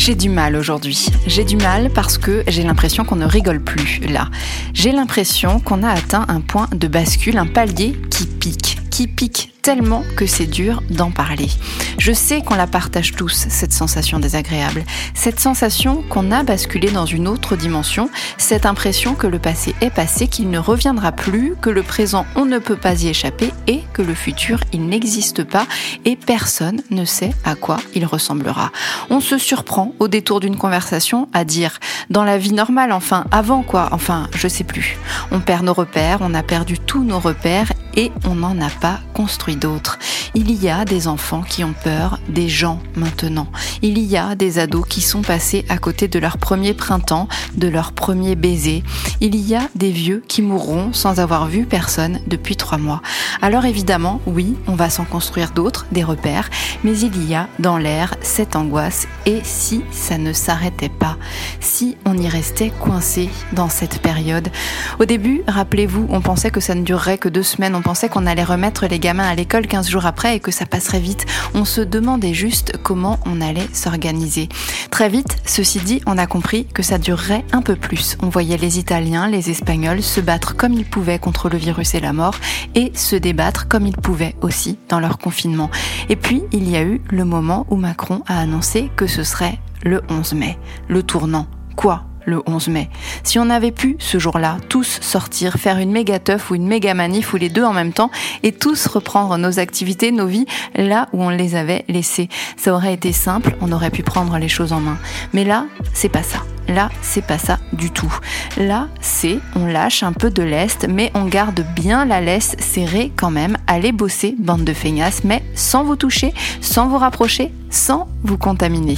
J'ai du mal aujourd'hui. J'ai du mal parce que j'ai l'impression qu'on ne rigole plus là. J'ai l'impression qu'on a atteint un point de bascule, un palier qui pique, qui pique tellement que c'est dur d'en parler. Je sais qu'on la partage tous, cette sensation désagréable, cette sensation qu'on a basculé dans une autre dimension, cette impression que le passé est passé, qu'il ne reviendra plus, que le présent on ne peut pas y échapper et que le futur il n'existe pas et personne ne sait à quoi il ressemblera. On se surprend au détour d'une conversation à dire dans la vie normale, enfin avant quoi, enfin je sais plus. On perd nos repères, on a perdu tous nos repères et on n'en a pas construit d'autres. Il y a des enfants qui ont peur des gens maintenant. Il y a des ados qui sont passés à côté de leur premier printemps, de leur premier baiser. Il y a des vieux qui mourront sans avoir vu personne depuis trois mois. Alors évidemment, oui, on va s'en construire d'autres, des repères, mais il y a dans l'air cette angoisse. Et si ça ne s'arrêtait pas? Si on y restait coincé dans cette période? Au début, rappelez-vous, on pensait que ça ne durerait que deux semaines, on pensait qu'on allait remettre les à l'école 15 jours après et que ça passerait vite. On se demandait juste comment on allait s'organiser. Très vite, ceci dit, on a compris que ça durerait un peu plus. On voyait les Italiens, les Espagnols se battre comme ils pouvaient contre le virus et la mort et se débattre comme ils pouvaient aussi dans leur confinement. Et puis, il y a eu le moment où Macron a annoncé que ce serait le 11 mai, le tournant. Quoi? Le 11 mai. Si on avait pu, ce jour-là, tous sortir, faire une méga teuf ou une méga manif ou les deux en même temps et tous reprendre nos activités, nos vies là où on les avait laissées. Ça aurait été simple, on aurait pu prendre les choses en main. Mais là, c'est pas ça. Là, c'est pas ça du tout. Là, c'est on lâche un peu de lest, mais on garde bien la laisse serrée quand même. Allez bosser, bande de feignasses, mais sans vous toucher, sans vous rapprocher, sans vous contaminer.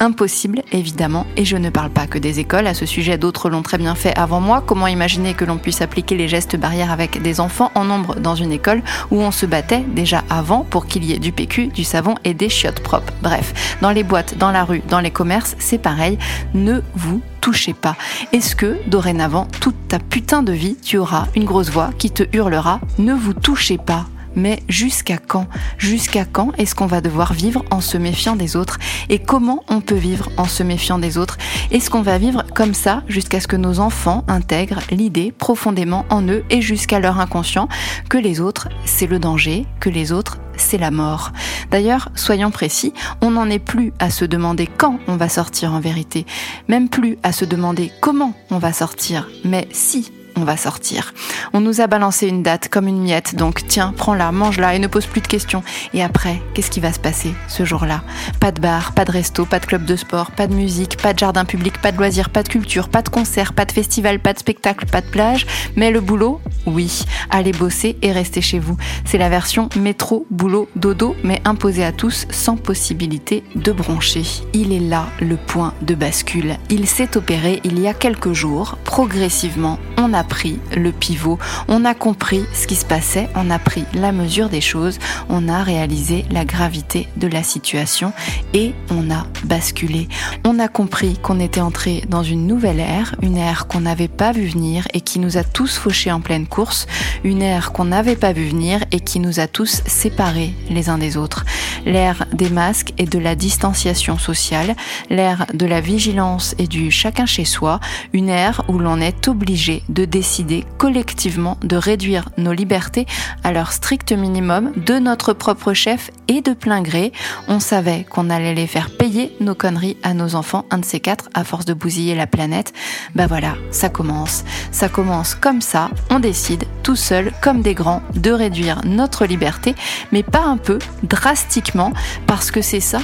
Impossible, évidemment, et je ne parle pas que des écoles. À ce sujet, d'autres l'ont très bien fait avant moi. Comment imaginer que l'on puisse appliquer les gestes barrières avec des enfants en nombre dans une école où on se battait déjà avant pour qu'il y ait du PQ, du savon et des chiottes propres? Bref, dans les boîtes, dans la rue, dans les commerces, c'est pareil. Ne vous touchez pas. Est-ce que, dorénavant, toute ta putain de vie, tu auras une grosse voix qui te hurlera Ne vous touchez pas mais jusqu'à quand? Jusqu'à quand est-ce qu'on va devoir vivre en se méfiant des autres? Et comment on peut vivre en se méfiant des autres? Est-ce qu'on va vivre comme ça jusqu'à ce que nos enfants intègrent l'idée profondément en eux et jusqu'à leur inconscient que les autres, c'est le danger, que les autres, c'est la mort. D'ailleurs, soyons précis, on n'en est plus à se demander quand on va sortir en vérité, même plus à se demander comment on va sortir, mais si on va sortir. On nous a balancé une date comme une miette, donc tiens, prends-la, mange-la et ne pose plus de questions. Et après, qu'est-ce qui va se passer ce jour-là Pas de bar, pas de resto, pas de club de sport, pas de musique, pas de jardin public, pas de loisirs, pas de culture, pas de concert, pas de festival, pas de spectacle, pas de plage, mais le boulot, oui, allez bosser et rester chez vous. C'est la version métro, boulot, dodo, mais imposée à tous sans possibilité de broncher. Il est là le point de bascule. Il s'est opéré il y a quelques jours. Progressivement, on a pris le pivot, on a compris ce qui se passait, on a pris la mesure des choses, on a réalisé la gravité de la situation et on a basculé. On a compris qu'on était entré dans une nouvelle ère, une ère qu'on n'avait pas vu venir et qui nous a tous fauchés en pleine course, une ère qu'on n'avait pas vu venir et qui nous a tous séparés les uns des autres. L'ère des masques et de la distanciation sociale, l'ère de la vigilance et du chacun chez soi, une ère où l'on est obligé de décider collectivement de réduire nos libertés à leur strict minimum de notre propre chef et de plein gré. On savait qu'on allait les faire payer nos conneries à nos enfants, un de ces quatre, à force de bousiller la planète. Bah voilà, ça commence. Ça commence comme ça. On décide tout seul, comme des grands, de réduire notre liberté, mais pas un peu, drastiquement, parce que c'est ça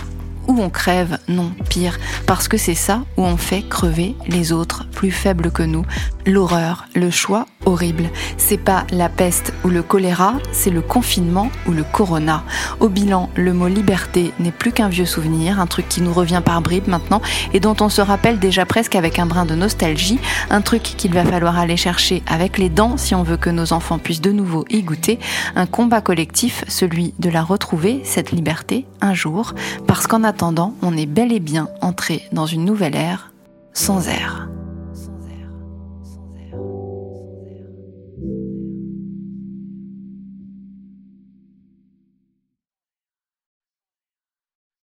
où on crève, non, pire, parce que c'est ça où on fait crever les autres plus faibles que nous. L'horreur, le choix horrible. C'est pas la peste ou le choléra, c'est le confinement ou le corona. Au bilan, le mot liberté n'est plus qu'un vieux souvenir, un truc qui nous revient par bribes maintenant et dont on se rappelle déjà presque avec un brin de nostalgie, un truc qu'il va falloir aller chercher avec les dents si on veut que nos enfants puissent de nouveau y goûter, un combat collectif, celui de la retrouver, cette liberté, un jour, parce qu'en attendant, on est bel et bien entré dans une nouvelle ère sans air.